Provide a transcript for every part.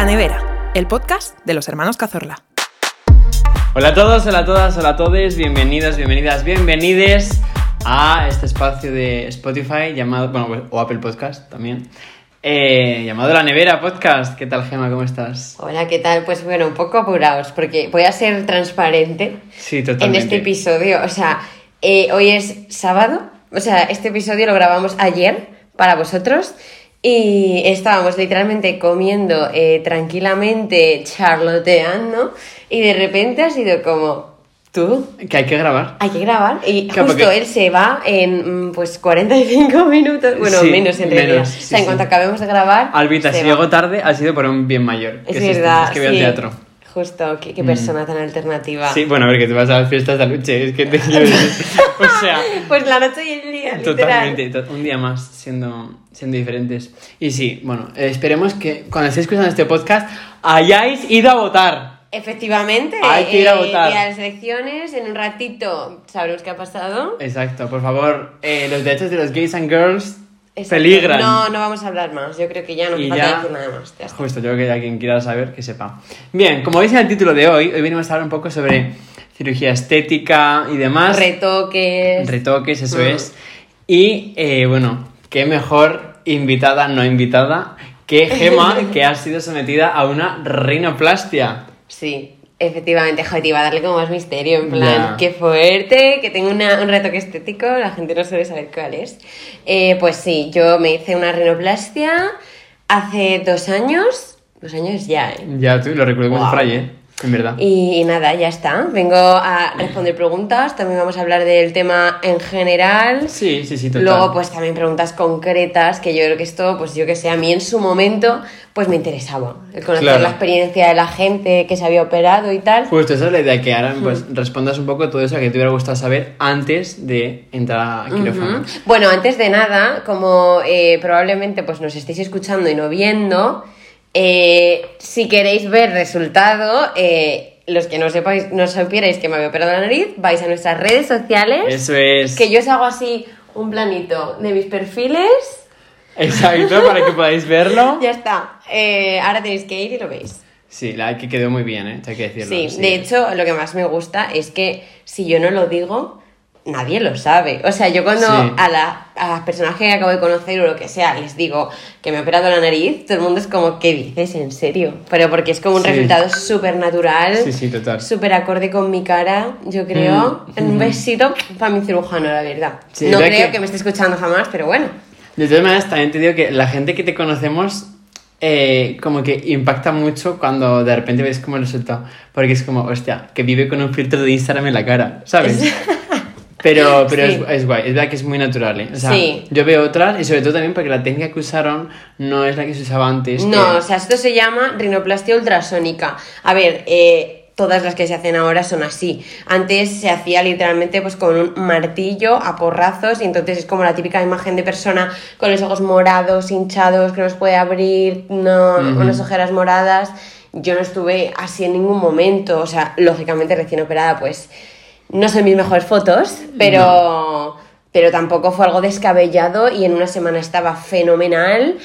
La Nevera, el podcast de los hermanos Cazorla. Hola a todos, hola a todas, hola a todos, bienvenidos, bienvenidas, bienvenides a este espacio de Spotify llamado, bueno, o Apple Podcast también, eh, llamado La Nevera Podcast. ¿Qué tal, Gema? ¿Cómo estás? Hola, ¿qué tal? Pues bueno, un poco apurados, porque voy a ser transparente Sí, en este episodio. O sea, eh, hoy es sábado, o sea, este episodio lo grabamos ayer para vosotros y estábamos literalmente comiendo eh, tranquilamente, charloteando y de repente ha sido como, tú, Que hay que grabar. hay que grabar y Claro, justo porque- él se va en mm, pues 45 minutos, bueno, Sí, menos en realidad. o sí, sea, en cuanto acabemos de grabar, Albita, si va. llego tarde ha sido por un bien mayor. Es que verdad, es que veo sí. el teatro. Justo, qué, qué persona tan alternativa. Sí, bueno, a ver, que te vas a las fiestas de Aluche, es que te. O sea, Pues la noche y el día. Totalmente, to- un día más siendo, siendo diferentes. Y sí, bueno, eh, esperemos que cuando estéis escuchando este podcast hayáis ido a votar. Efectivamente, Hay que ir a eh, votar. día de las elecciones, en un ratito sabremos qué ha pasado. Exacto, por favor, eh, los derechos de los gays and girls Exacto. peligran. No, no vamos a hablar más, yo creo que ya no falta ya, decir nada más. ya justo, yo creo que a quien quiera saber, que sepa. Bien, como veis en el título de hoy, hoy venimos a hablar un poco sobre cirugía estética y demás. Retoques. Retoques, eso Mm. es. Y eh, bueno, qué mejor invitada, no invitada, que Gema, que ha sido sometida a una rinoplastia. Sí, efectivamente, joder, iba a darle como más misterio, en plan, qué fuerte, que tengo una- un retoque estético, la gente no suele saber cuál es. Eh, pues sí, yo me hice una rinoplastia hace dos años, dos años ya, ¿eh? Ya tú lo recuerdo como Guau. un fraile, en verdad. Y, nada, ya está. Vengo a responder preguntas. También vamos a hablar del tema en general. Sí, sí, sí, total. Luego, pues también preguntas concretas, que yo creo que esto, pues yo que sé, a mí en su momento, pues me interesaba. El conocer Claro. la experiencia de la gente que se había operado y tal. Justo, esa es la idea, que ahora Hmm. pues respondas un poco todo eso que te hubiera gustado saber antes de entrar a quirófano. Bueno, antes de nada, como eh, probablemente pues nos estéis escuchando y no viendo, eh, si queréis ver resultado, eh, los que no sepáis, no supierais que me había operado la nariz, vais a nuestras redes sociales, Eso es. que yo os hago así un planito de mis perfiles. Exacto, para que podáis verlo. Ya está. Eh, ahora tenéis que ir y lo veis. Sí, la que quedó muy bien, ¿eh? Hay que decirlo. Sí, de hecho, lo que más me gusta es que si yo no lo digo, nadie lo sabe. O sea, yo cuando Sí. a, la- a las personas que acabo de conocer o lo que sea les digo que me he operado la nariz, todo el mundo es como, ¿qué dices? ¿En serio? Pero porque es como un Sí. resultado súper natural, sí, súper acorde con mi cara, yo creo. Mm. Un besito para mi cirujano, la verdad. No creo que- que... me esté escuchando jamás, pero bueno. De todas maneras, también te digo que la gente que te conocemos eh, como que impacta mucho cuando de repente ves como el resultado. Porque es como, hostia, que vive con un filtro de Instagram en la cara, ¿sabes? Pero, pero Sí. es, es guay, es verdad que es muy natural, ¿eh? O sea, Sí. yo veo otras y sobre todo también porque la técnica que usaron no es la que se usaba antes. No, que- o sea, esto se llama rinoplastia ultrasónica. A ver, eh, todas las que se hacen ahora son así. Antes se hacía literalmente pues con un martillo a porrazos y entonces es como la típica imagen de persona con los ojos morados, hinchados, que no se puede abrir, no, Ujú. unas ojeras moradas. Yo no estuve así en ningún momento, o sea, lógicamente recién operada pues no son mis mejores fotos, pero, pero tampoco fue algo descabellado y en una semana estaba fenomenal.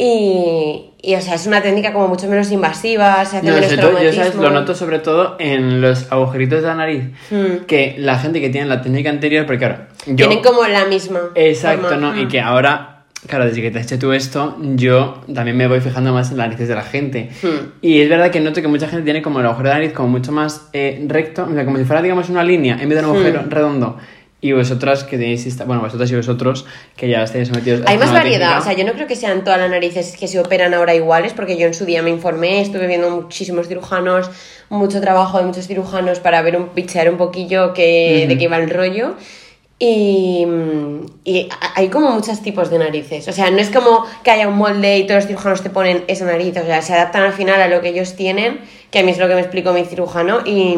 Y, y, o sea, es una técnica como mucho menos invasiva, se hace No, menos todo, yo ¿sabes? lo noto sobre todo en los agujeritos de la nariz. Mm. Que la gente que tiene la técnica anterior, porque claro, yo... Tienen como la misma. Exacto, forma. ¿no? Y Mm. que ahora, claro, desde que te has hecho tú esto, yo también me voy fijando más en las narices de la gente. Hmm. Y es verdad que noto que mucha gente tiene como el agujero de nariz como mucho más eh, recto, o sea, como si fuera, digamos, una línea en vez de un agujero Hmm. redondo. Y vosotras que tenéis, esta- bueno, vosotras y vosotros que ya estáis sometidos a Hay más variedad, técnica. o sea, yo no creo que sean todas las narices que se operan ahora iguales, porque yo en su día me informé, estuve viendo muchísimos cirujanos, mucho trabajo de muchos cirujanos para ver un pichear un poquillo que, de Ujú. qué va el rollo. Y, y hay como muchos tipos de narices. O sea, no es como que haya un molde y todos los cirujanos te ponen esa nariz. O sea, se adaptan al final a lo que ellos tienen, que a mí es lo que me explicó mi cirujano. Y,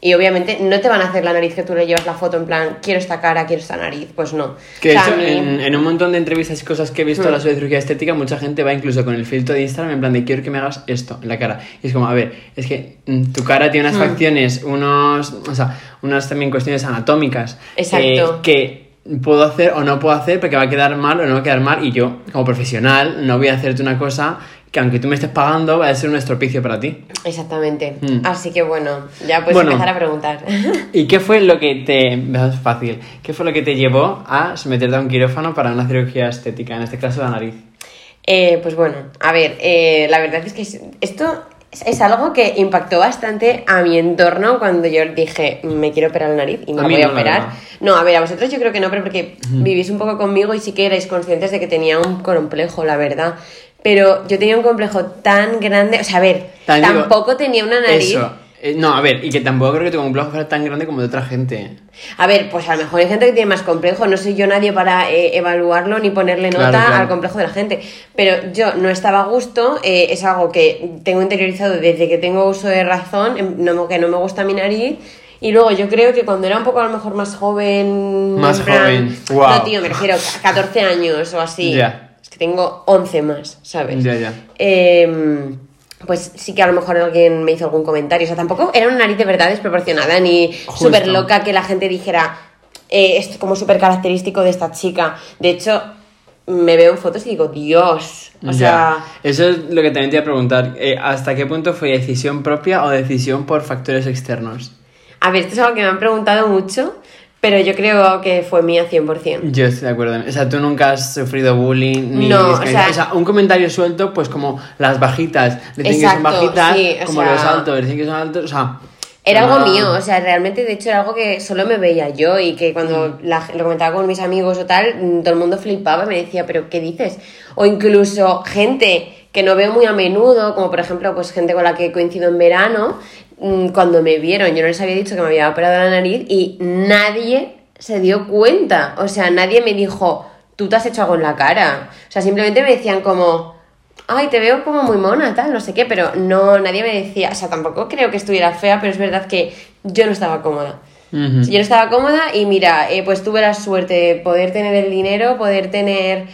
y obviamente no te van a hacer la nariz que tú le llevas la foto en plan, quiero esta cara, quiero esta nariz. Pues no. Que O sea, mí- en, en un montón de entrevistas y cosas que he visto Hmm. a la sobre cirugía estética, mucha gente va incluso con el filtro de Instagram en plan de quiero que me hagas esto en la cara. Y es como, a ver, es que mm, tu cara tiene unas Hmm. facciones, unos, o sea, unas también cuestiones anatómicas. Exacto. eh, que puedo hacer o no puedo hacer porque va a quedar mal o no va a quedar mal. Y yo, como profesional, no voy a hacerte una cosa que aunque tú me estés pagando, va a ser un estropicio para ti. Exactamente. Mm. Así que bueno, ya puedes Bueno. empezar a preguntar. ¿Y qué fue lo que te... Es fácil. ¿Qué fue lo que te llevó a someterte a un quirófano para una cirugía estética, en este caso la nariz? Eh, pues bueno, a ver, eh, la verdad es que es- esto es, algo que impactó bastante a mi entorno cuando yo dije, me quiero operar la nariz y me A voy a no, operar. No, a ver, a vosotros yo creo que no, pero porque vivís un poco conmigo y sí que erais conscientes de que tenía un complejo, la verdad. Pero yo tenía un complejo tan grande, o sea, a ver, También digo, tampoco tenía una nariz. Eso. Eh, no, a ver, y que tampoco creo que tu complejo fuera tan grande como de otra gente. A ver, pues a lo mejor hay gente que tiene más complejo, no soy yo nadie para eh, evaluarlo ni ponerle nota Claro, claro. al complejo de la gente, pero yo no estaba a gusto, eh, es algo que tengo interiorizado desde que tengo uso de razón, em, no, me- que no me gusta mi nariz. Y luego yo creo que cuando era un poco a lo mejor más joven... Más plan- joven, guau. No, tío, me refiero a 14 años o así. Que tengo 11 más, ¿sabes? Ya, ya. Eh, pues sí que a lo mejor alguien me hizo algún comentario. O sea, tampoco era una nariz de verdad desproporcionada ni súper loca que la gente dijera eh, esto es como súper característico de esta chica. De hecho, me veo en fotos y digo, Dios. O Ya. sea, Eso es lo que también te iba a preguntar. eh, ¿Hasta qué punto fue decisión propia o decisión por factores externos? a ver, esto es algo que me han preguntado mucho, pero yo creo que fue mía 100%. Yo estoy de acuerdo. O sea, tú nunca has sufrido bullying ni No, o sea- un comentario suelto, pues como las bajitas. Decir que son bajitas, sí, como sea- los altos, decir que son altos. O sea, Era no- algo mío, o sea, realmente de hecho era algo que solo me veía yo y que cuando la- lo comentaba con mis amigos o tal, mm, todo el mundo flipaba y me decía, pero ¿qué dices? O incluso gente que no veo muy a menudo, como por ejemplo pues gente con la que coincido en verano, mm, cuando me vieron, yo no les había dicho que me había operado la nariz y nadie se dio cuenta, o sea, nadie me dijo, tú te has hecho algo en la cara, o sea, simplemente me decían como ay, te veo como muy mona, tal, no sé qué, pero no, nadie me decía, o sea, tampoco creo que estuviera fea, pero es verdad que yo no estaba cómoda. Yo no estaba cómoda y mira, eh, pues tuve la suerte de poder tener el dinero, poder tener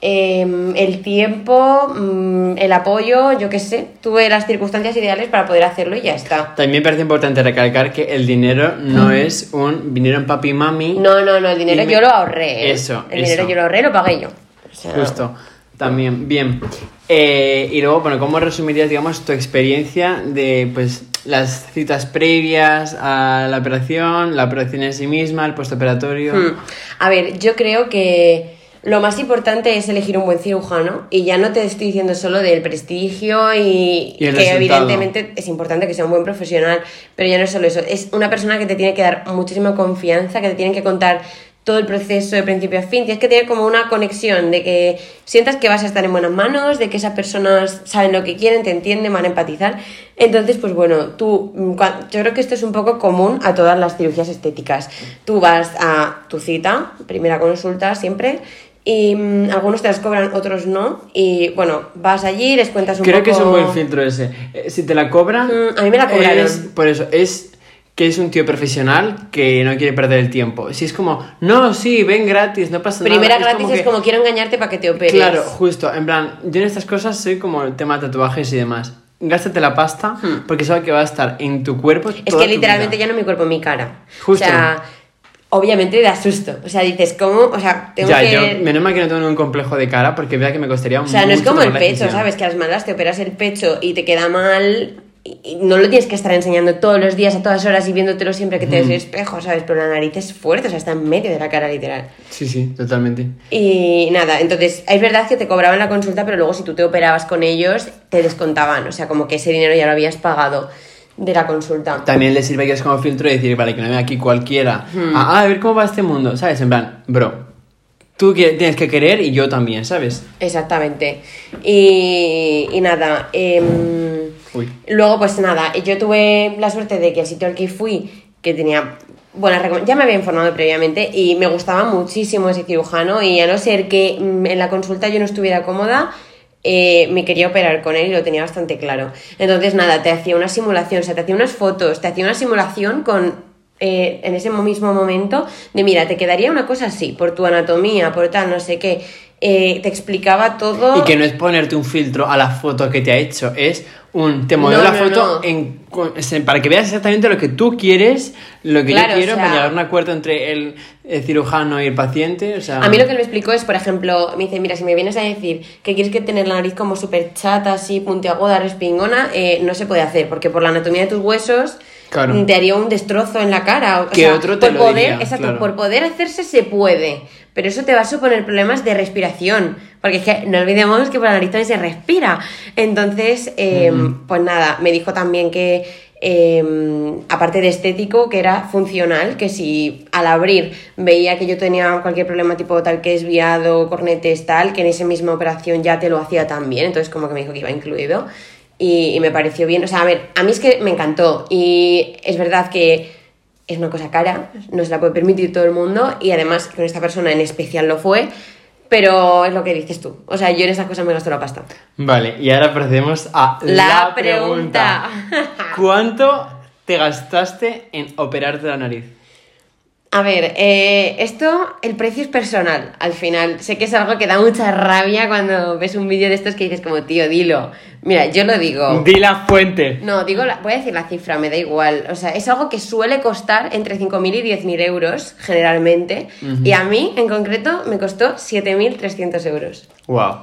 em, el tiempo, mm, el apoyo, yo qué sé, tuve las circunstancias ideales para poder hacerlo y ya está. También me parece importante recalcar que el dinero no es un dinero en papi y mami. No, no, no, el dinero me- yo lo ahorré. ¿eh? Eso, El dinero yo lo ahorré, lo pagué yo. O sea, Justo. También, bien. Eh, y luego, bueno, ¿cómo resumirías, digamos, tu experiencia de, pues, las citas previas a la operación, la operación en sí misma, el postoperatorio? Hmm. A ver, yo creo que lo más importante es elegir un buen cirujano y ya no te estoy diciendo solo del prestigio y, que resultado. evidentemente es importante que sea un buen profesional, pero ya no es solo eso, es una persona que te tiene que dar muchísima confianza, que te tiene que contar todo el proceso de principio a fin, tienes que tener como una conexión de que sientas que vas a estar en buenas manos, de que esas personas saben lo que quieren, te entienden, van a empatizar. Entonces, pues bueno, tú, mm, yo creo que esto es un poco común a todas las cirugías estéticas. Tú vas a tu cita, primera consulta siempre, y mm, algunos te las cobran, otros no, y bueno, vas allí, les cuentas un Creo poco... que es un buen filtro ese. Eh, Si te la cobran... Mm, a mí me la cobraron. es- por eso, es que es un tío profesional que no quiere perder el tiempo. Si es como, no, sí, ven gratis, no pasa Primera nada. gratis es que- como quiero engañarte para que te operes. Claro, justo. En plan, yo en estas cosas soy como el tema de tatuajes y demás. Gástate la pasta porque sabes que va a estar en tu cuerpo. Hmm. Es que literalmente ya no mi cuerpo, mi cara. Justo. O sea, obviamente da susto. O sea, dices, ¿cómo? O sea, tengo Ya, que... yo, menos mal que no tengo ningún complejo de cara porque vea que me costaría O sea, no es como el pecho. ¿sabes? Que a las malas te operas el pecho y te queda mal y no lo tienes que estar enseñando todos los días, a todas horas y viéndotelo siempre que te ves el espejo, ¿sabes? Pero la nariz es fuerte, o sea, está en medio de la cara literal. Sí, sí, totalmente. Y nada, entonces, es verdad que te cobraban la consulta, pero luego si tú te operabas con ellos, te descontaban, o sea, como que ese dinero ya lo habías pagado de la consulta. También le sirve que es como filtro y decir, vale, que no venga aquí cualquiera. Hmm. Ah, a ver cómo va este mundo, ¿sabes? En plan, bro, tú tienes que querer y yo también, ¿sabes? Exactamente. Y, y nada, Uy. luego pues nada, yo tuve la suerte de que el sitio al que fui, que tenía buenas recom- ya me había informado previamente y me gustaba muchísimo ese cirujano y a no ser que mm, en la consulta yo no estuviera cómoda, eh, me quería operar con él y lo tenía bastante claro. Entonces nada, te hacía una simulación, o sea, te hacía unas fotos, te hacía una simulación con eh, en ese mismo momento de mira, te quedaría una cosa así, por tu anatomía, por tal, no sé qué. Eh, te explicaba todo. Y que no es ponerte un filtro a la foto que te ha hecho, es un te modelo No, la no, foto no. en- para que veas exactamente lo que tú quieres, lo que Claro, yo quiero, o sea- para llegar a un acuerdo entre el, el cirujano y el paciente. O sea, A mí lo que me explicó es, por ejemplo, me dice, mira, si me vienes a decir que quieres que tener la nariz como súper chata, así, puntiaguda, respingona, eh, no se puede hacer, porque por la anatomía de tus huesos Claro. te haría un destrozo en la cara. O Que sea, otro te por lo poder, diría, Exacto, claro. por poder hacerse se puede, pero eso te va a suponer problemas de respiración, porque es que no olvidemos que por la nariz también se respira. Entonces, eh, pues nada, me dijo también que eh, aparte de estético, que era funcional, que si al abrir veía que yo tenía cualquier problema tipo tal que desviado, cornetes, tal, que en esa misma operación ya te lo hacía también, entonces como que me dijo que iba incluido y, y me pareció bien, o sea, a ver, a mí es que me encantó y es verdad que es una cosa cara, no se la puede permitir todo el mundo y además con esta persona en especial lo fue, pero es lo que dices tú, o sea, yo en esas cosas me gasto la pasta. Vale, y ahora procedemos a La pregunta. ¿Cuánto te gastaste en operarte la nariz? A ver, eh, esto, el precio es personal, al final. Sé que es algo que da mucha rabia cuando ves un vídeo de estos que dices como, tío, dilo. Mira, yo lo digo. Di la fuente. No, digo, la- voy a decir la cifra, me da igual. O sea, es algo que suele costar entre 5.000 y 10.000 euros, generalmente. Y a mí, en concreto, me costó 7.300 euros. Wow.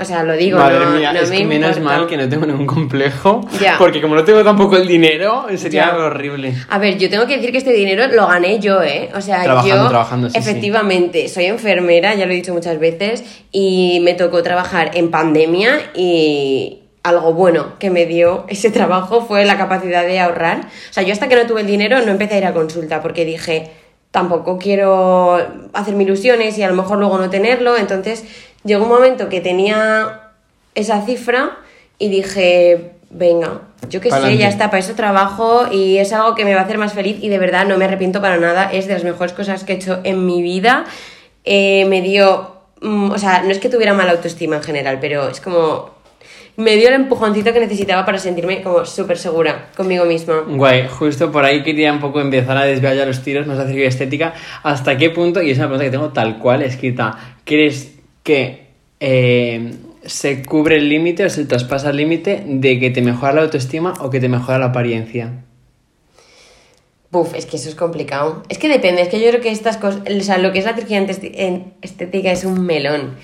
O sea, lo digo, Madre no, mía, no es me que menos importa. mal que no tengo ningún complejo. Ya. Porque como no tengo tampoco el dinero, sería Ya. horrible. A ver, yo tengo que decir que este dinero lo gané yo, ¿eh? O sea, Trabajando, yo trabajando, sí, sí. efectivamente soy enfermera, ya lo he dicho muchas veces, y me tocó trabajar en pandemia y algo bueno que me dio ese trabajo fue la capacidad de ahorrar. O sea, yo hasta que no tuve el dinero no empecé a ir a consulta porque dije, tampoco quiero hacerme ilusiones y a lo mejor luego no tenerlo, entonces llegó un momento que tenía esa cifra y dije, venga, yo qué sé, ya está, para eso trabajo y es algo que me va a hacer más feliz y de verdad no me arrepiento para nada, es de las mejores cosas que he hecho en mi vida. Eh, me dio, mm, o sea, no es que tuviera mala autoestima en general, pero es como, me dio el empujoncito que necesitaba para sentirme como súper segura conmigo misma. Guay, justo por ahí quería un poco empezar a desviar ya los tiros, más a cirugía estética. ¿Hasta qué punto, y es una pregunta que tengo tal cual escrita, crees que eh, se cubre el límite o se traspasa el límite de que te mejora la autoestima o que te mejora la apariencia? Buf, es que eso es complicado. Es que depende, es que yo creo que estas cosas, o sea, lo que es la cirugía estética es un melón.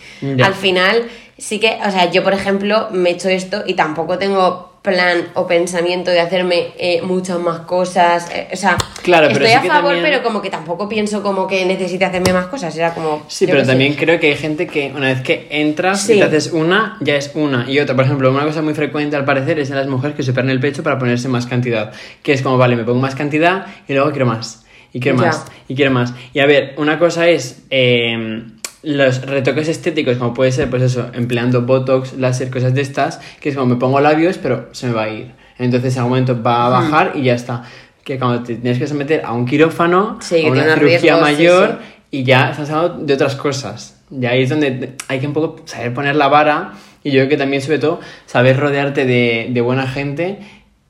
Al final, sí que, o sea, yo por ejemplo me he hecho esto y tampoco tengo plan o pensamiento de hacerme eh, muchas más cosas. eh, o sea, Claro, pero estoy sí a favor, también- pero como que tampoco pienso como que necesite hacerme más cosas. Era como. Sí, pero sé. también creo que hay gente que una vez que entras y te haces una, ya es una. Y otra, por ejemplo, una cosa muy frecuente al parecer es en las mujeres que se operan el pecho para ponerse más cantidad. Que es como, vale, me pongo más cantidad y luego quiero más. Y quiero Ya. más. Y quiero más. Y a ver, una cosa es eh, los retoques estéticos, como puede ser, pues eso, empleando botox, láser, cosas de estas, que es como me pongo labios, pero se me va a ir. Entonces en algún momento va a bajar y ya está. Que cuando te tienes que someter a un quirófano, Sí, a una cirugía riesgos, mayor, sí. y ya estamos hablando de otras cosas. Y ahí es donde hay que un poco saber poner la vara y yo creo que también sobre todo saber rodearte de, de buena gente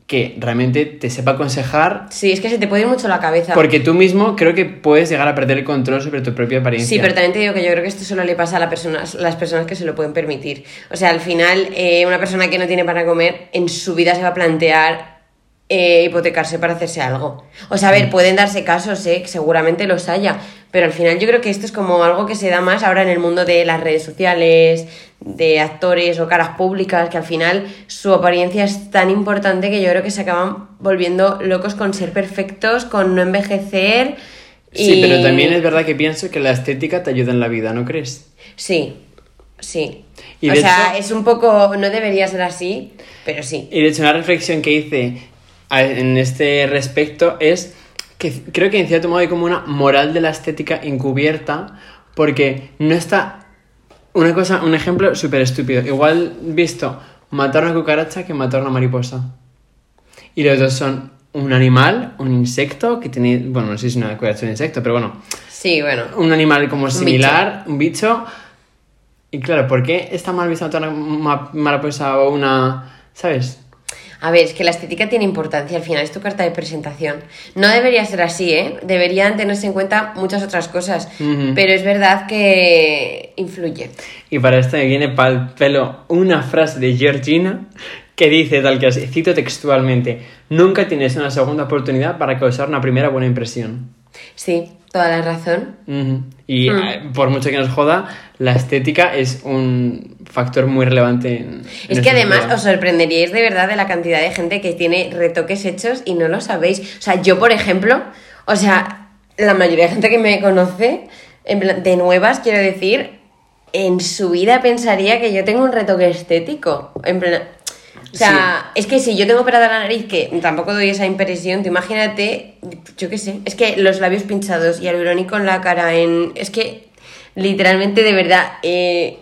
que realmente te sepa aconsejar Sí, es que se te puede ir mucho la cabeza. porque tú mismo creo que puedes llegar a perder el control sobre tu propia apariencia. Sí, pero también te digo que yo creo que esto solo le pasa a la persona- las personas que se lo pueden permitir. O sea, al final, eh, una persona que no tiene para comer, en su vida se va a plantear eh, hipotecarse para hacerse algo. O sea, a Mm. ver, pueden darse casos, eh, que seguramente los haya, pero al final yo creo que esto es como algo que se da más ahora en el mundo de las redes sociales, de actores o caras públicas, que al final su apariencia es tan importante que yo creo que se acaban volviendo locos con ser perfectos, con no envejecer. Sí, pero también es verdad que pienso que la estética te ayuda en la vida, ¿no crees? Sí, sí. Y o sea, hecho- es un poco, no debería ser así, pero sí. Y de hecho, una reflexión que hice en este respecto es que creo que en cierto modo hay como una moral de la estética encubierta, porque no está. Una cosa, un ejemplo súper estúpido. Igual visto matar una cucaracha que matar a una mariposa. Y los dos son un animal, un insecto que tiene. Bueno, no sé si es una cucaracha o un insecto, pero bueno. Sí, bueno. Un animal como similar, un bicho. Y claro, ¿por qué está mal visto matar una ma- mariposa o una. ¿Sabes? A ver, es que la estética tiene importancia, al final es tu carta de presentación. No debería ser así, ¿eh? Deberían tenerse en cuenta muchas otras cosas, pero es verdad que influye. Y para esto me viene para el pelo una frase de Georgina que dice tal que así, cito textualmente, nunca tienes una segunda oportunidad para causar una primera buena impresión. Sí, toda la razón. Y Hmm. eh, por mucho que nos joda, la estética es un factor muy relevante. en- Es que además os sorprenderíais de verdad de la cantidad de gente que tiene retoques hechos y no lo sabéis. O sea, yo, por ejemplo, o sea, la mayoría de gente que me conoce, en plan, de nuevas, quiero decir, en su vida pensaría que yo tengo un retoque estético. En plan, o sea, es que si yo tengo operada la nariz, que tampoco doy esa impresión, tú imagínate, yo qué sé, es que los labios pinchados y hialurónico en la cara, en, es que literalmente de verdad, eh,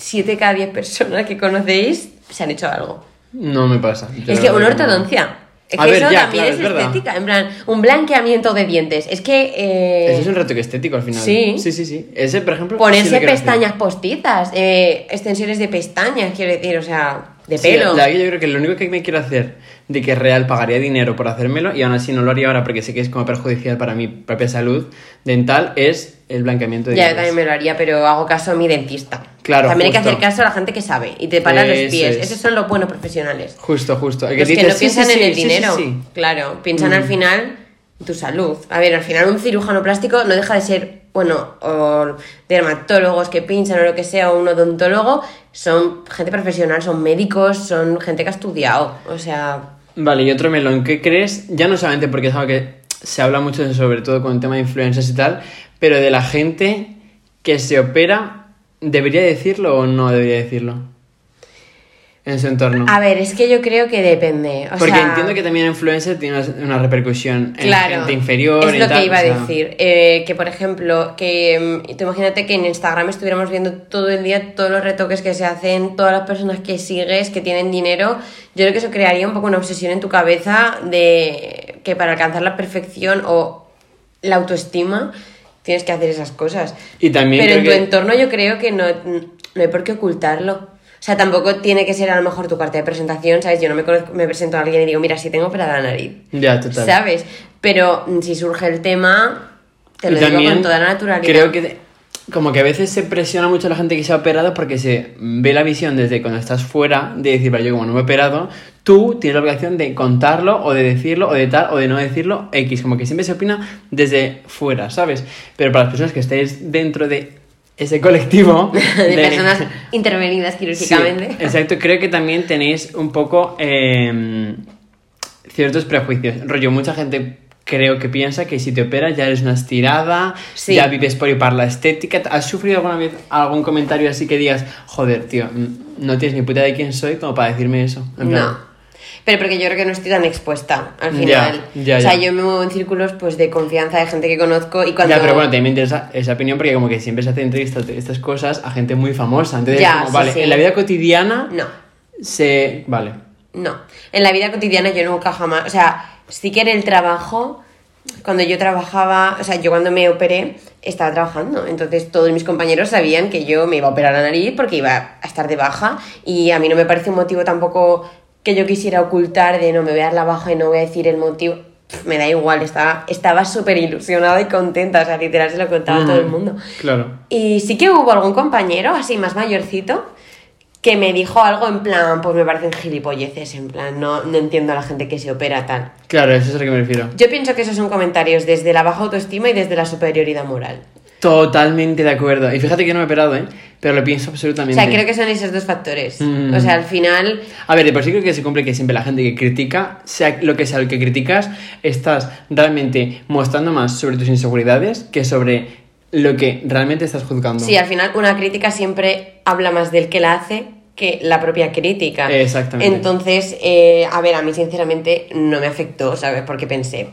7 cada 10 personas que conocéis se han hecho algo. No me pasa. Yo es la que una ortodoncia. Es A que ver, eso ya, también claro, es, es estética. En plan, un blanqueamiento de dientes. Es que. eh, Ese es un retoque estético al final. Sí. Sí, sí, sí. Ese, por ejemplo. sí Ponerse pestañas postizas, eh, extensiones de pestañas, quiero decir, o sea, de Sí, pelo. la verdad que yo creo que lo único que me quiero hacer de que real pagaría dinero por hacérmelo y aún así no lo haría ahora porque sé que es como perjudicial para mi propia salud dental es el blanqueamiento de Ya, yo también me lo haría, pero hago caso a mi dentista. Claro, También hay que hacer caso a la gente que sabe y te para los pies. es. Esos son los buenos profesionales. Justo, justo. El Los que dice, no "Sí, piensan sí, en sí, el dinero. sí". Claro, piensan al final en tu salud. A ver, al final un cirujano plástico no deja de ser, bueno, o dermatólogos que pinchan o lo que sea, o un odontólogo, son gente profesional, son médicos, son gente que ha estudiado. O sea, Vale, y otro melón, ¿qué crees? Ya no solamente porque es algo que se habla mucho, sobre todo con el tema de influencers y tal, pero de la gente que se opera, ¿debería decirlo o no debería decirlo? En su entorno. a ver, es que yo creo que depende. O porque sea, entiendo que también influencer tiene una- repercusión en Claro, gente inferior es y lo tal, que iba o sea, a decir. Eh, que por ejemplo, que mm, tú imagínate que en Instagram estuviéramos viendo todo el día todos los retoques que se hacen, todas las personas que sigues, que tienen dinero. Yo creo que eso crearía un poco una obsesión en tu cabeza de que para alcanzar la perfección o la autoestima tienes que hacer esas cosas. Y también Pero en tu que- entorno yo creo que no, no hay por qué ocultarlo. O sea, tampoco tiene que ser a lo mejor tu carta de presentación, ¿sabes? Yo no me, conozco- me presento a alguien y digo, mira, si tengo operada la nariz. Ya, total. ¿Sabes? Pero mm, si surge el tema, te Y lo digo con toda la naturalidad. Creo que como que a veces se presiona mucho a la gente que se ha operado porque se ve la visión desde cuando estás fuera de decir, vale, yo como no me he operado, tú tienes la obligación de contarlo o de decirlo o de tal o de no decirlo X, como que siempre se opina desde fuera, ¿sabes? Pero para las personas que estéis dentro de ese colectivo de, personas intervenidas Sí, quirúrgicamente. exacto, creo que también tenéis un poco eh, ciertos prejuicios. Rollo, mucha gente creo que piensa que si te operas ya eres una estirada, Sí. ya vives por y para la estética. ¿Has sufrido alguna vez algún comentario así que digas, joder, tío, no tienes ni puta de quién soy como para decirme eso? En plan, No. Pero porque yo creo que no estoy tan expuesta al final. ya, o sea, ya. yo me muevo en círculos pues de confianza de gente que conozco y cuando. Ya, pero bueno, también me interesa esa opinión porque como que siempre se hacen entrevistas de estas cosas a gente muy famosa. Entonces, Ya, como, sí, vale, sí. en la vida cotidiana No. se... Vale. No, en la vida cotidiana yo nunca jamás, o sea, sí que en el trabajo, cuando yo trabajaba, o sea, yo cuando me operé estaba trabajando, entonces todos mis compañeros sabían que yo me iba a operar la nariz porque iba a estar de baja y a mí no me parece un motivo tampoco que yo quisiera ocultar de no me voy a dar la baja y no voy a decir el motivo. Pff, Me da igual, estaba estaba súper ilusionada y contenta, o sea, literal se lo contaba a todo el Mm, mundo. Claro. Y sí que hubo algún compañero, así más mayorcito, que me dijo algo en plan, pues me parecen gilipolleces, en plan, no, no entiendo a la gente que se opera tal. Claro, eso es a lo que me refiero. Yo pienso que esos son comentarios desde la baja autoestima y desde la superioridad moral. Totalmente de acuerdo. Y fíjate que no me he operado, ¿eh? Pero lo pienso O absolutamente. sea, creo que son esos dos factores. Mm. O sea, al final, A ver, de por sí creo que se cumple que siempre la gente que critica, sea lo que sea lo que criticas, estás realmente mostrando más sobre tus inseguridades que sobre lo que realmente estás juzgando. sí, al final una crítica siempre habla más del que la hace que la propia crítica. Exactamente. Entonces, eh, a ver, a mí sinceramente no me afectó, ¿sabes? Porque pensé...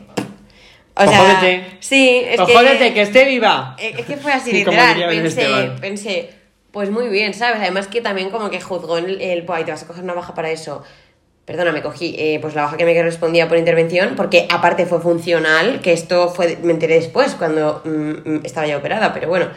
O Pues sea, sí, es Pues que... que esté viva. Eh, Es que fue así literal. Pensé, Esteban. pensé, pues muy bien, ¿sabes? Además que también como que juzgó el, el "Buah, y te vas a coger una baja para eso. Perdona, me cogí eh, pues la baja que me correspondía por intervención, porque aparte fue funcional, que esto fue, me enteré después, cuando mm, mm, estaba ya operada, pero bueno.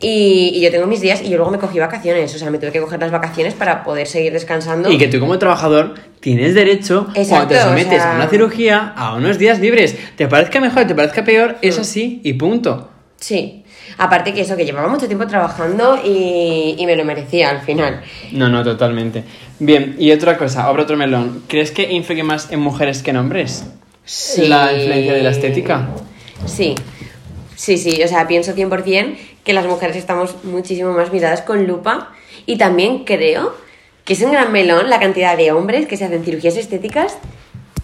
Y, y yo tengo mis días y yo luego me cogí vacaciones, o sea, me tuve que coger las vacaciones para poder seguir descansando. Y que tú como trabajador tienes derecho, cuando te sometes o sea- a una cirugía, a unos días libres. Te parezca mejor, te parezca peor, es así y punto. Sí, aparte que eso, que llevaba mucho tiempo trabajando y, y me lo merecía al final. No, no, totalmente. Bien, y otra cosa, abro otro melón. ¿Crees que influye más en mujeres que en hombres? Sí. La influencia de la estética. Sí, sí, sí, o sea, pienso 100% que las mujeres estamos muchísimo más miradas con lupa y también creo que es un gran melón la cantidad de hombres que se hacen cirugías estéticas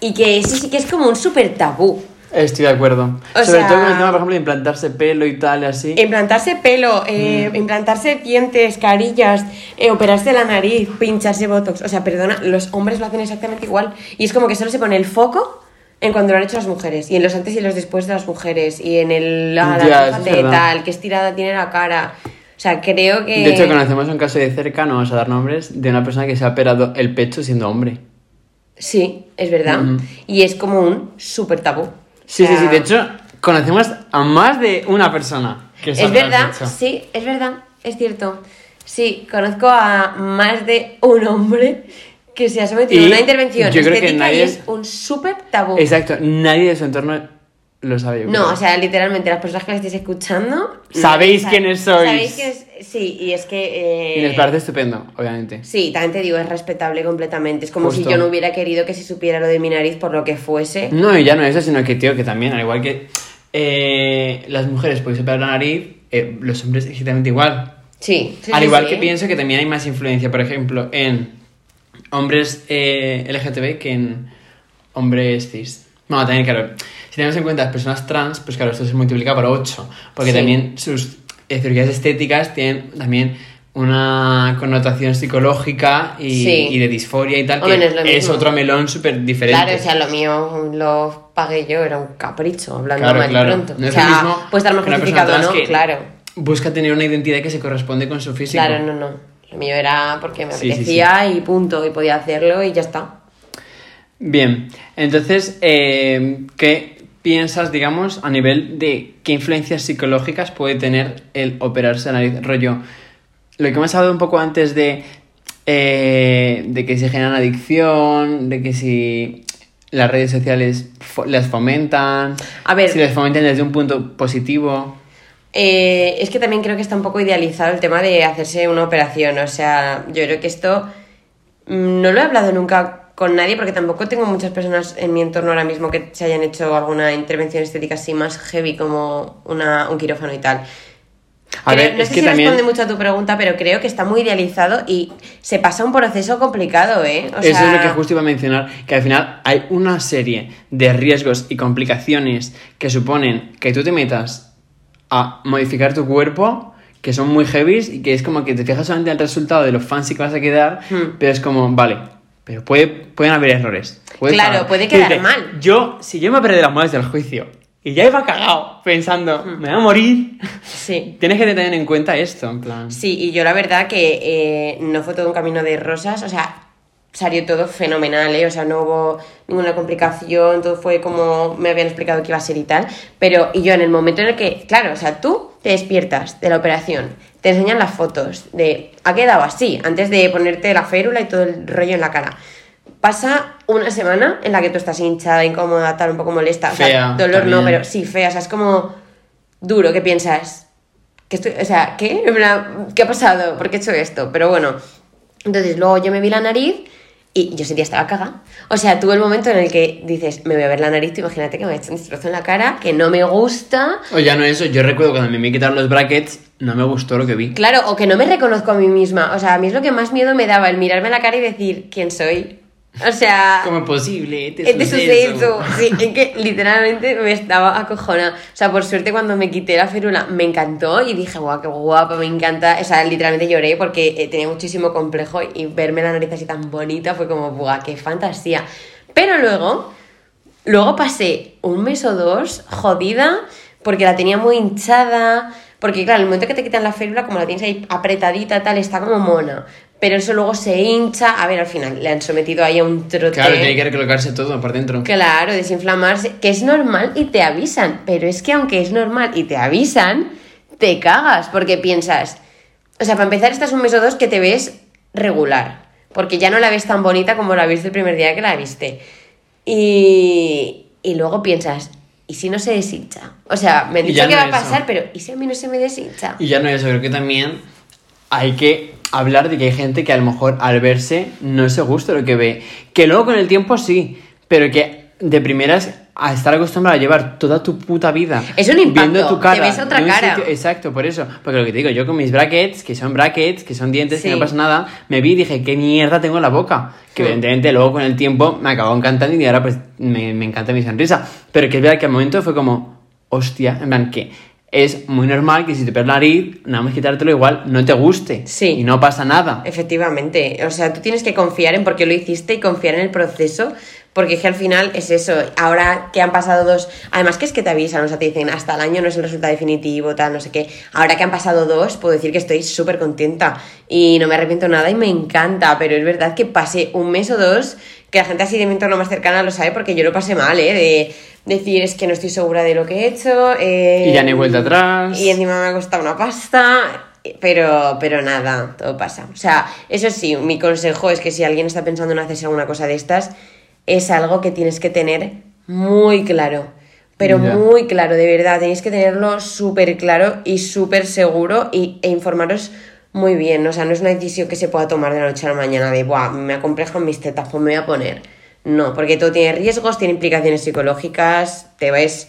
y que eso sí que es como un súper tabú. Estoy de acuerdo. O Sobre sea- todo con el tema, por ejemplo, de implantarse pelo y tal, y así. Implantarse pelo, eh, Mm. implantarse dientes, carillas, eh, operarse la nariz, pincharse botox. O sea, perdona, los hombres lo hacen exactamente igual. Y es como que solo se pone el foco en cuando lo han hecho las mujeres. Y en los antes y los después de las mujeres. Y en el. ah, La, Ya, verdad. tal, qué estirada tiene la cara. O sea, creo que. De hecho, conocemos un caso de cerca, no vamos a dar nombres, de una persona que se ha operado el pecho siendo hombre. Sí, es verdad. Y es como un súper tabú. Sí, O sea, sí, sí. De hecho, conocemos a más de una persona que se Es verdad, sí, es verdad, es cierto. Sí, conozco a más de un hombre que se ha sometido Y a una intervención yo creo que estética nadie- y es un súper tabú. Exacto, nadie de su entorno lo sabe. yo No, creo. o sea, literalmente, las personas que me estéis escuchando... Sabéis quiénes sois. Sabéis que es... Sí, y es que... Y eh, les parece estupendo, obviamente. Sí, también te digo, es respetable completamente. Es como Justo. si yo no hubiera querido que se supiera lo de mi nariz por lo que fuese. No, y ya no eso, sino que, tío, que también, al igual que eh, las mujeres podéis operar la nariz, eh, los hombres exactamente igual. Sí, sí, al sí, igual sí. que pienso que también hay más influencia, por ejemplo, en hombres eh, LGTB que en hombres cis. Bueno, también, claro, si tenemos en cuenta las personas trans, pues claro, esto se multiplica por 8, porque Sí. también sus eh, cirugías estéticas tienen también una connotación psicológica y, Sí. y de disforia y tal, que es mismo. otro melón súper diferente. Claro, o sea, lo mío lo pagué yo, era un capricho, hablando Claro, mal claro. pronto. No o es sea, lo mismo puede estar más justificado, ¿no? Claro. Busca tener una identidad que se corresponde con su físico. Claro, no, no. Lo mío era porque me Sí, sí, apetecía y punto, y podía hacerlo y ya está. Bien, entonces, eh, ¿qué piensas, digamos, a nivel de qué influencias psicológicas puede tener el operarse la nariz? Rollo, lo que hemos hablado un poco antes de, eh, de que se generan adicción, de que si las redes sociales fo- las fomentan, A ver. si las fomentan desde un punto positivo. Eh, es que también creo que está un poco idealizado el tema de hacerse una operación. O sea, yo creo que esto mm, no lo he hablado nunca con nadie porque tampoco tengo muchas personas en mi entorno ahora mismo que se hayan hecho alguna intervención estética así más heavy como una, un quirófano y tal. A Creo- ver, no es sé que si también... responde mucho a tu pregunta, pero creo que está muy idealizado y se pasa un proceso complicado, ¿eh? O Eso sea, es lo que justo iba a mencionar, que al final hay una serie de riesgos y complicaciones que suponen que tú te metas a modificar tu cuerpo, que son muy heavies y que es como que te fijas solamente en el resultado de lo fancy que vas a quedar, Hmm. pero es como, vale, pero puede, pueden haber errores. puede Claro, puede quedar mal. Yo, si yo me operé de las muelas del juicio y ya iba cagado pensando, Hmm. me voy a morir, Sí. tienes que tener en cuenta esto, en plan... Sí, y yo la verdad que eh, no fue todo un camino de rosas, o sea, salió todo fenomenal, ¿eh? O sea, no hubo ninguna complicación, todo fue como me habían explicado que iba a ser y tal. Pero, y yo en el momento en el que, claro, o sea, tú te despiertas de la operación, te enseñan las fotos de, ha quedado así, antes de ponerte la férula y todo el rollo en la cara. Pasa una semana en la que tú estás hinchada, incómoda, tal, un poco molesta. O sea, Fea, dolor no, pero sí, fea. O sea, es como duro que piensas, que estoy, o sea, ¿qué? ¿Qué ha pasado? ¿Por qué he hecho esto? Pero bueno, entonces luego yo me vi la nariz y yo ese día estaba cagada. O sea, tuve el momento en el que dices, me voy a ver la nariz, tú imagínate que me ha hecho un destrozo en la cara, que no me gusta. O ya no eso, yo recuerdo cuando me quitaron los brackets, no me gustó lo que vi. Claro, o que no me reconozco a mí misma. O sea, a mí es lo que más miedo me daba, el mirarme a la cara y decir, ¿quién soy? O sea... ¿Cómo es posible? ¿Te ¿Qué te sucede eso? Sí, es que literalmente me estaba acojona. O sea, por suerte cuando me quité la férula me encantó y dije, guau, qué guapa, me encanta. O sea, literalmente lloré porque eh, tenía muchísimo complejo y verme la nariz así tan bonita fue como, guau, qué fantasía. Pero luego, luego pasé un mes o dos jodida porque la tenía muy hinchada. Porque claro, el momento que te quitan la férula, como la tienes ahí apretadita, tal, está como mona. Pero eso luego se hincha. A ver, al final le han sometido ahí a un trote. Claro, tiene que recolocarse todo por dentro. Claro, desinflamarse, que es normal y te avisan, pero es que aunque es normal y te avisan, te cagas porque piensas, o sea, para empezar estás un mes o dos que te ves regular, porque ya no la ves tan bonita como la viste el primer día que la viste. Y, y luego piensas, ¿y si no se deshincha? O sea, me han dicho que no va a pasar, pero ¿y si a mí no se me deshincha? Y ya no eso, creo que también hay que hablar de que hay gente que a lo mejor al verse no se gusta lo que ve. Que luego con el tiempo sí, pero que de primeras a estar acostumbrado a llevar toda tu puta vida Es un impacto, viendo tu te cara ves otra cara. sitio- exacto, por eso. Porque lo que te digo, yo con mis brackets, que son brackets, que son dientes, que Sí. no pasa nada, me vi y dije, ¿qué mierda tengo en la boca? Que Mm. evidentemente luego con el tiempo me acabó encantando y ahora pues me, me encanta mi sonrisa. Pero que es verdad que al momento fue como, hostia, en plan que es muy normal que si te pegas la nariz, nada más quitártelo igual, no te guste. Sí. Y no pasa nada. Efectivamente, o sea, tú tienes que confiar en por qué lo hiciste y confiar en el proceso, porque es que al final es eso, ahora que han pasado dos, además que es que te avisan, o sea, te dicen hasta el año no es el resultado definitivo, tal, no sé qué, ahora que han pasado dos, puedo decir que estoy súper contenta y no me arrepiento nada y me encanta, pero es verdad que pasé un mes o dos, que la gente así de mi entorno más cercana lo sabe, porque yo lo pasé mal, ¿eh? De decir es que no estoy segura de lo que he hecho. eh, Y ya no hay vuelta atrás. Y encima me ha costado una pasta. Pero, pero nada, todo pasa. O sea, eso sí, mi consejo es que si alguien está pensando en hacerse alguna cosa de estas, es algo que tienes que tener muy claro. Pero muy claro, de verdad. Tenéis que tenerlo súper claro y súper seguro y, e informaros muy bien. O sea, no es una decisión que se pueda tomar de la noche a la mañana de, Buah, me acomplejan mis tetas, pues me voy a poner. No, porque todo tiene riesgos, tiene implicaciones psicológicas, te ves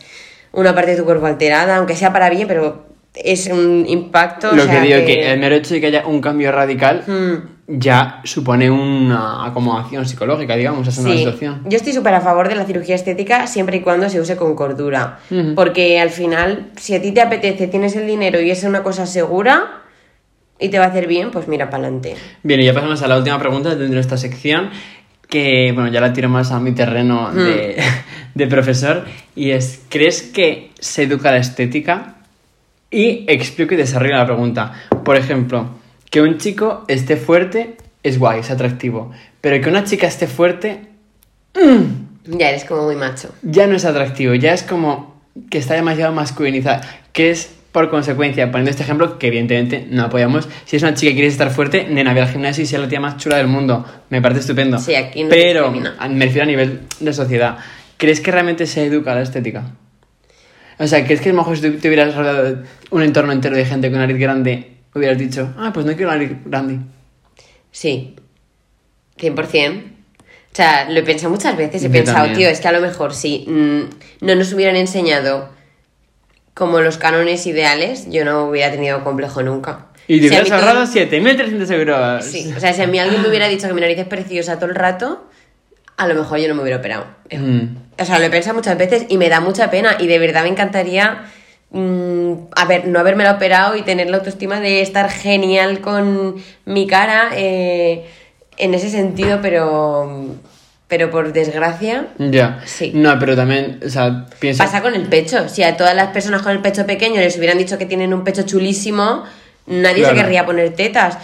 una parte de tu cuerpo alterada, aunque sea para bien, pero es un impacto. Lo o sea, que digo que el mero hecho de que haya un cambio radical Mm. ya supone una acomodación psicológica, digamos, a esa Sí, situación. yo estoy súper a favor de la cirugía estética siempre y cuando se use con cordura. Porque al final, si a ti te apetece, tienes el dinero y es una cosa segura y te va a hacer bien, pues mira para adelante. Bien, y ya pasamos a la última pregunta de nuestra sección, que bueno, ya la tiro más a mi terreno de, de profesor, y es, ¿crees que se educa la estética? Y explico y desarrollo la pregunta. Por ejemplo, que un chico esté fuerte es guay, es atractivo, pero que una chica esté fuerte Ya eres como muy macho. ya no es atractivo, ya es como que está demasiado masculinizada, que es por consecuencia, poniendo este ejemplo, que evidentemente no apoyamos, si es una chica que quiere estar fuerte, nena, ve al gimnasio y sea la tía más chula del mundo, me parece estupendo. Sí, aquí no Pero, me refiero a nivel de sociedad, ¿crees que realmente se educa la estética? O sea, ¿crees que a lo mejor si te hubieras rodeado de un entorno entero de gente con nariz grande, hubieras dicho, ah, pues no quiero nariz grande? Sí, 100%. O sea, lo he pensado muchas veces. He Yo pensado, también. tío, es que a lo mejor si mm, no nos hubieran enseñado como los cánones ideales, yo no hubiera tenido complejo nunca. Y te Si hubieras mí todo- ahorrado 7.300 euros. Sí, o sea, si a mí alguien me hubiera dicho que mi nariz es preciosa todo el rato, a lo mejor yo no me hubiera operado. Mm. O sea, lo he pensado muchas veces y me da mucha pena y de verdad me encantaría mm, a ver, no haberme operado y tener la autoestima de estar genial con mi cara eh, en ese sentido, pero, pero por desgracia Ya. Sí. No, pero también, o sea, pienso... pasa con el pecho. Si a todas las personas con el pecho pequeño les hubieran dicho que tienen un pecho chulísimo, nadie Claro. se querría poner tetas.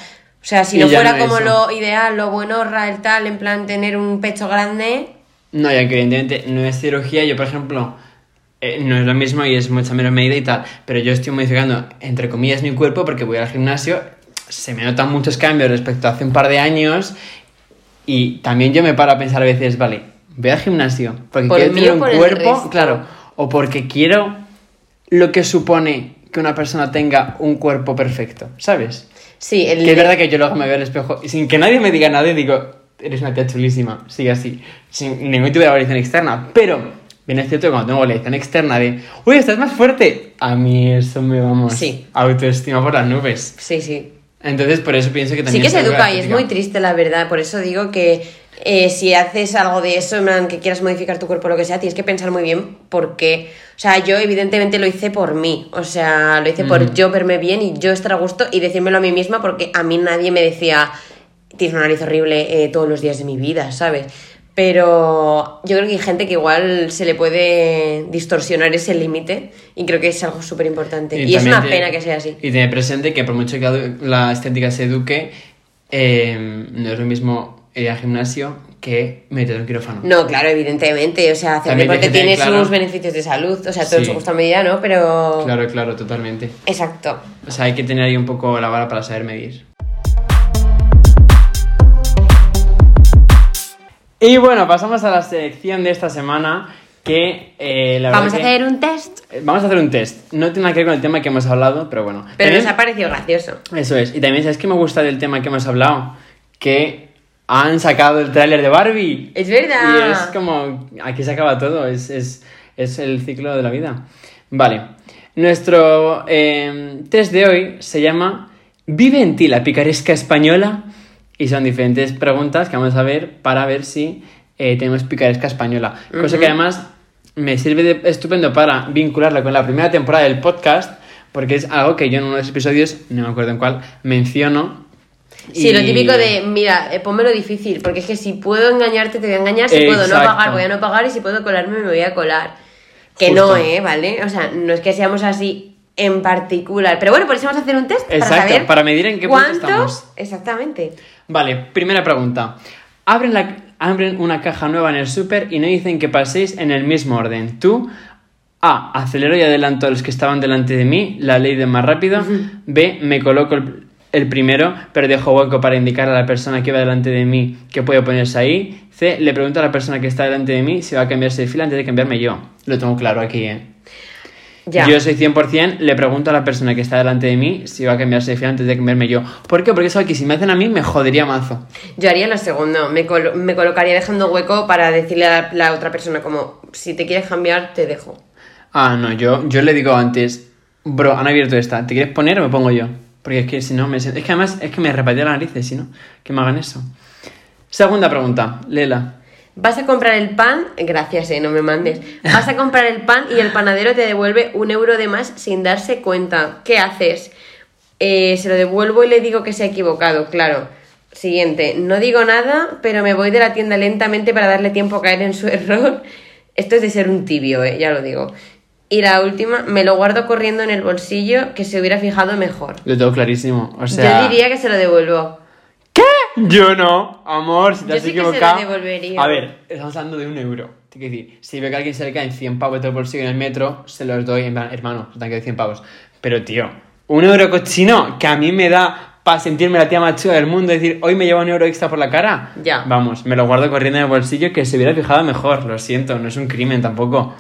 O sea, si no fuera no como eso. lo ideal, lo bueno, el tal, en plan tener un pecho grande, No, ya que evidentemente no es cirugía, yo por ejemplo, eh, no es lo mismo y es mucha menos medida y tal, pero yo estoy modificando, entre comillas, mi cuerpo porque voy al gimnasio, se me notan muchos cambios respecto a hace un par de años y también yo me paro a pensar a veces, vale, voy al gimnasio porque Por quiero mí tener un cuerpo, claro, o porque quiero lo que supone que una persona tenga un cuerpo perfecto, ¿sabes? Sí, el Que es verdad que yo luego me veo al espejo y sin que nadie me diga nada y digo, eres una tía chulísima, sigue así, sin ningún tipo de valoración externa. Pero, bien es cierto que cuando tengo valoración externa de, uy, estás más fuerte, a mí eso me vamos, Sí. autoestima por las nubes. Sí, sí. Entonces, por eso pienso que Sí también... que se educa y es muy triste, la verdad. Por eso digo que eh, si haces algo de eso, plan, que quieras modificar tu cuerpo o lo que sea, tienes que pensar muy bien por qué. O sea, yo evidentemente lo hice por mí. O sea, lo hice por Ujú. yo verme bien y yo estar a gusto y decírmelo a mí misma porque a mí nadie me decía, tienes una nariz horrible eh, todos los días de mi vida, ¿sabes? Pero yo creo que hay gente que igual se le puede distorsionar ese límite y creo que es algo súper importante. Y, es una te- pena que sea así. Y tener presente que por mucho que la estética se eduque, eh, no es lo mismo ir al gimnasio que meter un quirófano. No, claro, evidentemente. O sea, hacer También deporte tiene claro- sus beneficios de salud. O sea, todo en Sí. su justa medida, ¿no? Pero. Claro, claro, totalmente. Exacto. O sea, hay que tener ahí un poco la vara para saber medir. Y bueno, pasamos a la sección de esta semana que eh, la Vamos a que- hacer un test. Eh, Vamos a hacer un test. No tiene nada que ver con el tema que hemos hablado, pero bueno. Pero También- nos ha parecido gracioso. Eso es. Y también, ¿sabes qué me gusta del tema que hemos hablado? Que han sacado el tráiler de Barbie. Es verdad. Y es como... Aquí se acaba todo. Es, es, es el ciclo de la vida. Vale. Nuestro eh, test de hoy se llama ¿Vive en ti la picaresca española? Y son diferentes preguntas que vamos a ver para ver si eh, tenemos picaresca española. Cosa que además me sirve de estupendo para vincularla con la primera temporada del podcast, porque es algo que yo en uno de los episodios, no me acuerdo en cuál, menciono. Sí, y- lo típico de, mira, eh, pónmelo difícil, porque es que si puedo engañarte, te voy a engañar, si puedo no pagar, voy a no pagar, y si puedo colarme, me voy a colar. Que Justo. no, ¿eh? ¿Vale? O sea, no es que seamos así en particular. Pero bueno, por eso vamos a hacer un test para Exacto, saber para medir en qué punto cuántos... estamos. Exactamente. Vale, primera pregunta. Abren, la, abren una caja nueva en el súper y no dicen que paséis en el mismo orden. Tú, A. Acelero y adelanto a los que estaban delante de mí, la ley de más rápido. B. Me coloco el, el primero, pero dejo hueco para indicar a la persona que va delante de mí que puede ponerse ahí. C. Le pregunto a la persona que está delante de mí si va a cambiarse de fila antes de cambiarme yo. Lo tengo claro aquí, ¿eh? Ya. Yo soy 100%, le pregunto a la persona que está delante de mí si va a cambiarse de fila antes de cambiarme yo. ¿Por qué? Porque eso aquí, si me hacen a mí, me jodería mazo. Yo haría lo segundo, me, colo- me colocaría dejando hueco para decirle a la, la otra persona como, si te quieres cambiar, te dejo. Ah, no, yo, yo le digo antes, bro, han abierto esta, ¿te quieres poner o me pongo yo? Porque es que si no, me Es que además es que me repatea las narices, si no, que me hagan eso. Segunda pregunta, Lela. Vas a comprar el pan, gracias, eh, no me mandes. Vas a comprar el pan y el panadero te devuelve un euro de más sin darse cuenta. ¿Qué haces? Eh, se lo devuelvo y le digo que se ha equivocado, claro. Siguiente, no digo nada, pero me voy de la tienda lentamente para darle tiempo a caer en su error. Esto es de ser un tibio, eh, ya lo digo. Y la última, me lo guardo corriendo en el bolsillo que se hubiera fijado mejor. Lo tengo clarísimo, o sea... Yo diría que se lo devuelvo. Yo no, amor, si te Yo has sí que se lo equivocado... devolvería. A ver, estamos hablando de un euro. Te quiero decir, si veo que alguien se le caen 100 pavos del bolsillo en el metro, se los doy en plan, hermano, te han quedado 100 pavos. Pero, tío, un euro cochino que a mí me da para sentirme la tía más chula del mundo, decir, hoy me lleva un euro extra por la cara. Ya. Vamos, me lo guardo corriendo en el bolsillo que se hubiera fijado mejor, lo siento, no es un crimen tampoco.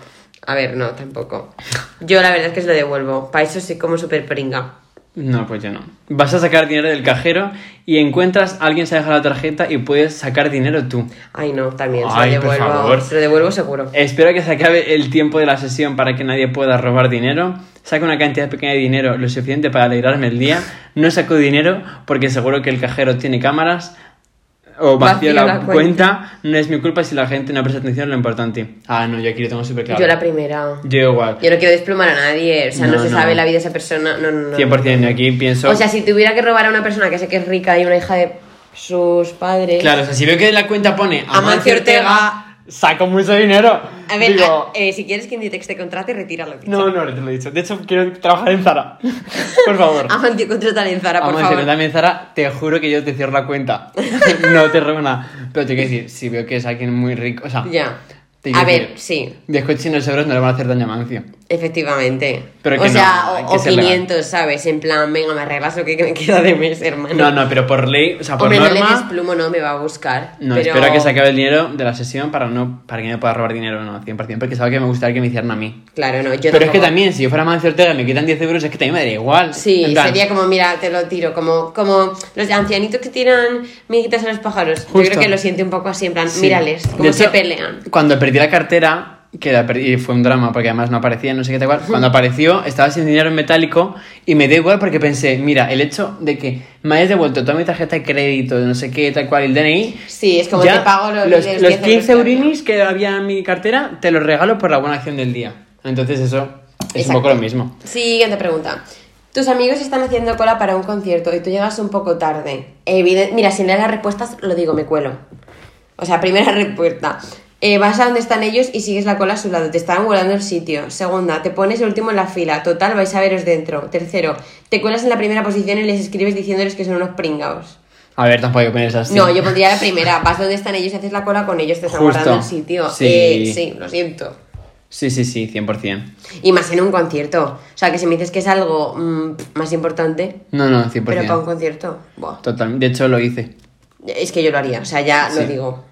A ver, no, tampoco. Yo la verdad es que se lo devuelvo. Para eso soy como súper pringa. No, pues yo no. Vas a sacar dinero del cajero y encuentras alguien se ha dejado la tarjeta y puedes sacar dinero tú. Ay, no, también Ay, se lo por devuelvo. favor. Se lo devuelvo seguro. Espero que se acabe el tiempo de la sesión para que nadie pueda robar dinero. Saco una cantidad pequeña de dinero, lo suficiente para alegrarme el día. No saco dinero porque seguro que el cajero tiene cámaras o vacío Vacío la, la cuenta. cuenta. No es mi culpa si la gente no presta atención a lo importante. Ah, no, yo aquí lo tengo súper claro. Yo la primera. Yo igual. Yo no quiero desplumar a nadie. O sea, no, No, se no. sabe la vida de esa persona. No, no, no. 100% yo aquí pienso... O sea, si tuviera que robar a una persona que sé que es rica y una hija de sus padres. Claro, o sea, si veo que la cuenta pone Amancio Amancio Ortega, Ortega, saco mucho dinero. A ver, Digo, a- eh, si quieres que Inditex te contrate, retíralo. no, no, te lo he dicho. De hecho, quiero trabajar en Zara. Por favor. Amancio, contrata en Zara, por Amancio, favor. también Zara, te juro que yo te cierro la cuenta. no te robo nada. Pero te quiero decir, si veo que es alguien muy rico, o sea, Ya. Te A quiero ver, decir, sí, 10 cochinos euros no le van a hacer daño a Amancio. Efectivamente. Pero o que no, sea, hay o, que o ser legal. 500, ¿sabes? En plan, venga, me arreglas lo que me queda de mes, hermano. No, no, pero por ley, o sea, por Hombre, no le norma. desplumo, no, me va a buscar. No, pero... espero a que se acabe el dinero de la sesión para no para que no me pueda robar dinero, no, 100%, porque sabe que me gustaría que me hicieran a mí. Claro, no, yo pero es que tampoco. también, si yo fuera Amancio Ortega y me quitan 10 euros, es que también me daría igual. Sí, plan, sería como, mira, te lo tiro, como, como los ancianitos que tiran miguitas a los pájaros. Yo Justo. creo que lo siente un poco así, en plan, Sí. mírales, De cómo se pelean. Cuando perdí la cartera, que la perdí, fue un drama porque además no aparecía, no sé qué tal cual. Cuando apareció, estaba sin dinero en metálico y me dio igual porque pensé, mira, el hecho de que me hayas devuelto toda mi tarjeta de crédito, de no sé qué, tal cual, el DNI. Sí, es como ya te pago los, los, los los 10 euros 15 que eurinis que había en mi cartera, te los regalo por la buena acción del día. Entonces, eso es Exacto. un poco lo mismo. Siguiente pregunta. Tus amigos están haciendo cola para un concierto y tú llegas un poco tarde. Eviden- Mira, sin leer las respuestas, lo digo, me cuelo. O sea, primera respuesta. Eh, vas a donde están ellos y sigues la cola a su lado. Te están volando el sitio. Segunda, te pones el último en la fila. Total, vais a veros dentro. Tercero, te cuelas en la primera posición y les escribes diciéndoles que son unos pringaos. A ver, tampoco hay que ponerse así. No, yo pondría la primera. Vas donde están ellos y haces la cola con ellos, te están Justo. guardando el sitio. Sí. Eh, sí, lo siento. Sí, sí, sí, 100%. Y más en un concierto. O sea, que si me dices que es algo mm, más importante, No, no, 100%. pero para un concierto, buah. Total, de hecho lo hice. Es que yo lo haría, o sea, ya lo digo.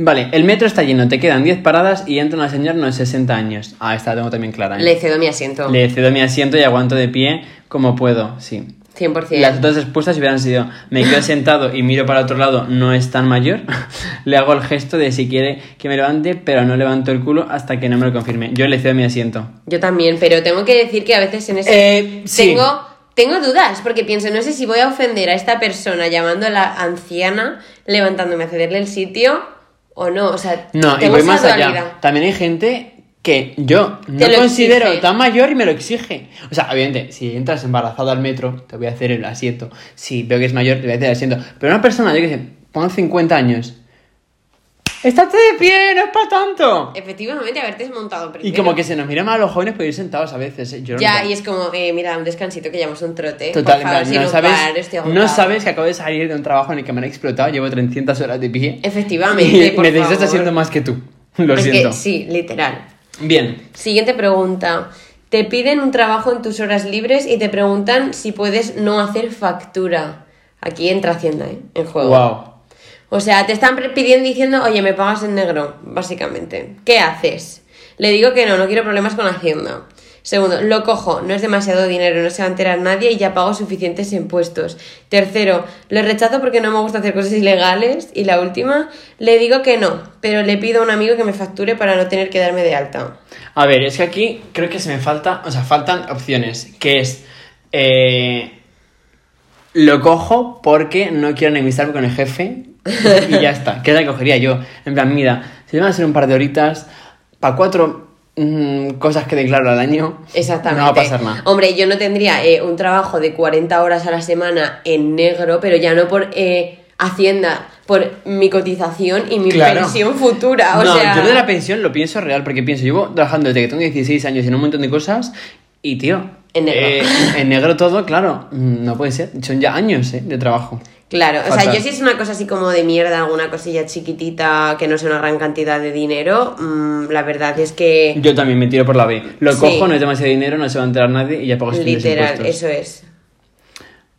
Vale, el metro está lleno, te quedan 10 paradas y entra una señora de 60 años. Ah, esta la tengo también clara. ¿eh? Le cedo mi asiento. Le cedo mi asiento y aguanto de pie como puedo, sí. 100%. Las otras respuestas hubieran sido, me quedo sentado y miro para otro lado, no es tan mayor. le hago el gesto de si quiere que me levante, pero no levanto el culo hasta que no me lo confirme. Yo le cedo mi asiento. Yo también, pero tengo que decir que a veces en ese... Eh, sí. Tengo, tengo dudas, porque pienso, no sé si voy a ofender a esta persona llamándola anciana, levantándome a cederle el sitio o no. O sea, No, y voy más allá. También hay gente que yo no considero exige. tan mayor y me lo exige. O sea, obviamente, si entras embarazado al metro, te voy a hacer el asiento. Si veo que es mayor, te voy a hacer el asiento. Pero una persona, yo que sé, pongan 50 años. ¡Estate de pie! ¡No es para tanto! Efectivamente, haberte desmontado primero. Y como que se nos mira mal a los jóvenes por ir sentados a veces. ¿eh? Yo lo Ya, y es como, eh, mira, un descansito que llamamos un trote. Total, favor, si no, sabes, estoy no sabes que acabo de salir de un trabajo en el que me han explotado, llevo 300 horas de pie. Efectivamente, por necesitas favor. haciendo más que tú. Lo Es que siento. sí, literal. Bien. Siguiente pregunta. Te piden un trabajo en tus horas libres y te preguntan si puedes no hacer factura. Aquí entra Hacienda, ¿eh? En juego. Wow. O sea, te están pidiendo diciendo, oye, me pagas en negro, básicamente. ¿Qué haces? Le digo que no, no quiero problemas con Hacienda. Segundo, lo cojo, no es demasiado dinero, no se va a enterar nadie y ya pago suficientes impuestos. Tercero, lo rechazo porque no me gusta hacer cosas ilegales. Y la última, le digo que no, pero le pido a un amigo que me facture para no tener que darme de alta. A ver, es que aquí creo que se me falta, o sea, faltan opciones, que es, eh, lo cojo porque no quiero enemistarme con el jefe y ya está, que es la que cogería yo. En plan, mira, si van a ser un par de horitas, para cuatro mm, cosas que declaro al año, Exactamente. no va a pasar nada. Hombre, yo no tendría eh, un trabajo de 40 horas a la semana en negro, pero ya no por eh, Hacienda, por mi cotización y mi Claro. pensión futura. O no, sea, yo de la pensión lo pienso real, porque pienso, llevo trabajando desde que tengo 16 años en un montón de cosas y, tío, En negro. eh, en negro todo, claro, mm, no puede ser, son ya años eh, de trabajo. Claro, o sea, yo si es una cosa así como de mierda, alguna cosilla chiquitita que no sea una gran cantidad de dinero, mm, la verdad es que Yo también me tiro por la B. Lo Sí. cojo, no es demasiado dinero, no se va a enterar nadie y ya pago sus literal, eso es.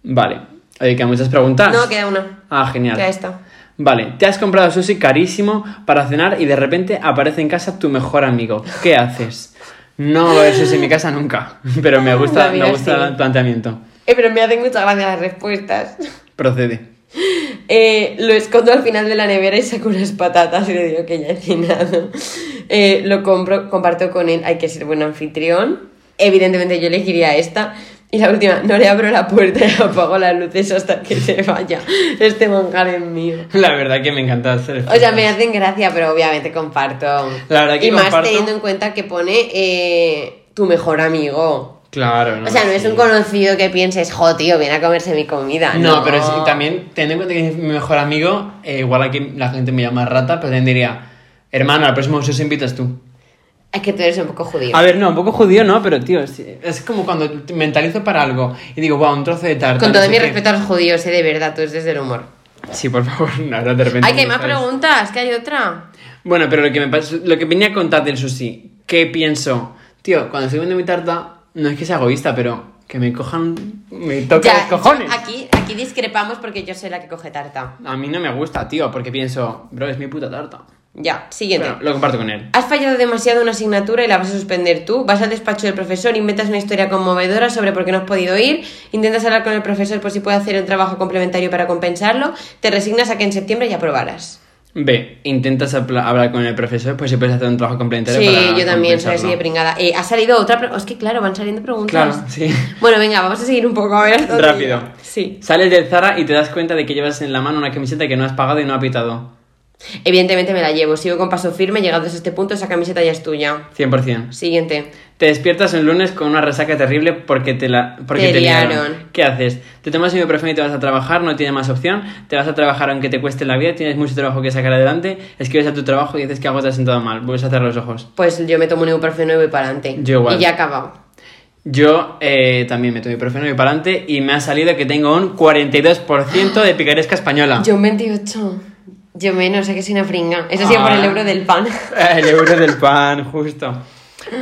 Vale. Oye, quedan muchas preguntas. No, queda una. Ah, genial. Queda esta. Vale, te has comprado sushi carísimo para cenar y de repente aparece en casa tu mejor amigo. ¿Qué haces? No haber sushi en mi casa nunca, pero me gusta, me gusta sí. el planteamiento. Eh, pero me hacen mucha gracia las respuestas. Procede. Eh, lo escondo al final de la nevera y saco unas patatas y le digo que ya he cenado. Eh, lo compro, comparto con él, hay que ser buen anfitrión. Evidentemente yo elegiría esta. Y la última, no le abro la puerta y apago las luces hasta que se vaya. Este manjar es mío. La verdad que me encanta hacer O sea, me hacen gracia, pero obviamente comparto. La verdad que y más teniendo en cuenta que pone eh, tu mejor amigo. Claro, ¿no? O sea, no es Sí. un conocido que pienses, jo, tío, viene a comerse mi comida. No, pero sí, también, teniendo en cuenta que es mi mejor amigo, eh, igual aquí la gente me llama rata, pero también diría, hermano, al próximo sushi invitas tú. Es que tú eres un poco judío. A ver, no, un poco judío, ¿no? Pero, tío, es, es como cuando te mentalizo para algo y digo, wow, un trozo de tarta. Con todo mi qué". respeto a los judíos, eh, de verdad, tú es desde el humor. Sí, por favor, ahora de repente... Ay, que hay más preguntas, que hay otra. Bueno, pero lo que, me lo que venía a contar del sushi, ¿qué pienso? Tío, cuando estoy comiendo mi tarta, no es que sea egoísta, pero que me cojan, me toquen los cojones. aquí, aquí discrepamos porque yo soy la que coge tarta. A mí no me gusta, tío, porque pienso, bro, es mi puta tarta. Ya, siguiente. Bueno, lo comparto con él. Has fallado demasiado una asignatura y la vas a suspender tú. Vas al despacho del profesor, inventas una historia conmovedora sobre por qué no has podido ir, intentas hablar con el profesor por si puede hacer un trabajo complementario para compensarlo, te resignas a que en septiembre ya aprobarás. B, intentas hablar con el profesor, pues si puedes hacer un trabajo complementario Sí, para yo también soy así de pringada. Eh, ha salido otra. pre- Es que claro, van saliendo preguntas. Claro, sí. Bueno, venga, vamos a seguir un poco a ver. Rápido. Sí. Sales del Zara y te das cuenta de que llevas en la mano una camiseta que no has pagado y no ha pitado. Evidentemente me la llevo. Sigo con paso firme. Llegados a este punto, esa camiseta ya es tuya. 100%. Siguiente. Te despiertas el lunes con una resaca terrible porque te la porque Te te, liaron. liaron. ¿Qué haces? Te tomas un ibuprofeno y te vas a trabajar, no tienes más opción. Te vas a trabajar aunque te cueste la vida, tienes mucho trabajo que sacar adelante. Escribes a tu trabajo y dices que algo te ha sentado mal. Vuelves a cerrar los ojos. Pues yo me tomo un ibuprofeno y voy para adelante. Yo igual. Y ya he acabado. Yo eh, también meto mi profeno y para adelante y me ha salido que tengo un 42% de picaresca española. Yo un 28. Yo menos, sé que soy una fringa. Eso sí, por el Ah. euro del pan. El euro del pan, justo.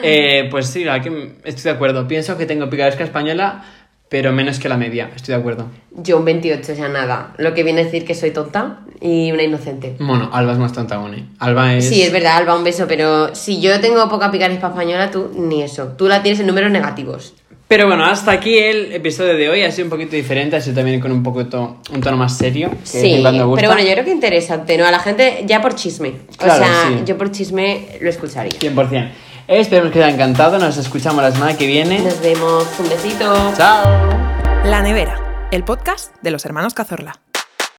Eh, pues sí, la que estoy de acuerdo. Pienso que tengo picaresca española, pero menos que la media. Estoy de acuerdo. Yo un 28, o sea, nada. Lo que viene a decir que soy tonta y una inocente. Bueno, Alba es más tonta aún, ¿eh? Alba es... Sí, es verdad, Alba, un beso, pero si yo tengo poca picaresca española, tú ni eso. Tú la tienes en números negativos. Pero bueno, hasta aquí el episodio de hoy. Ha sido un poquito diferente, ha sido también con un poquito, un tono más serio. que Sí, gusta. pero bueno, yo creo que interesante, ¿no? A la gente ya por chisme. Claro, o sea, sí. yo por chisme lo escucharía. 100%. Esperemos que os haya encantado. Nos escuchamos la semana que viene. Nos vemos, un besito. Chao. La Nevera, el podcast de los hermanos Cazorla.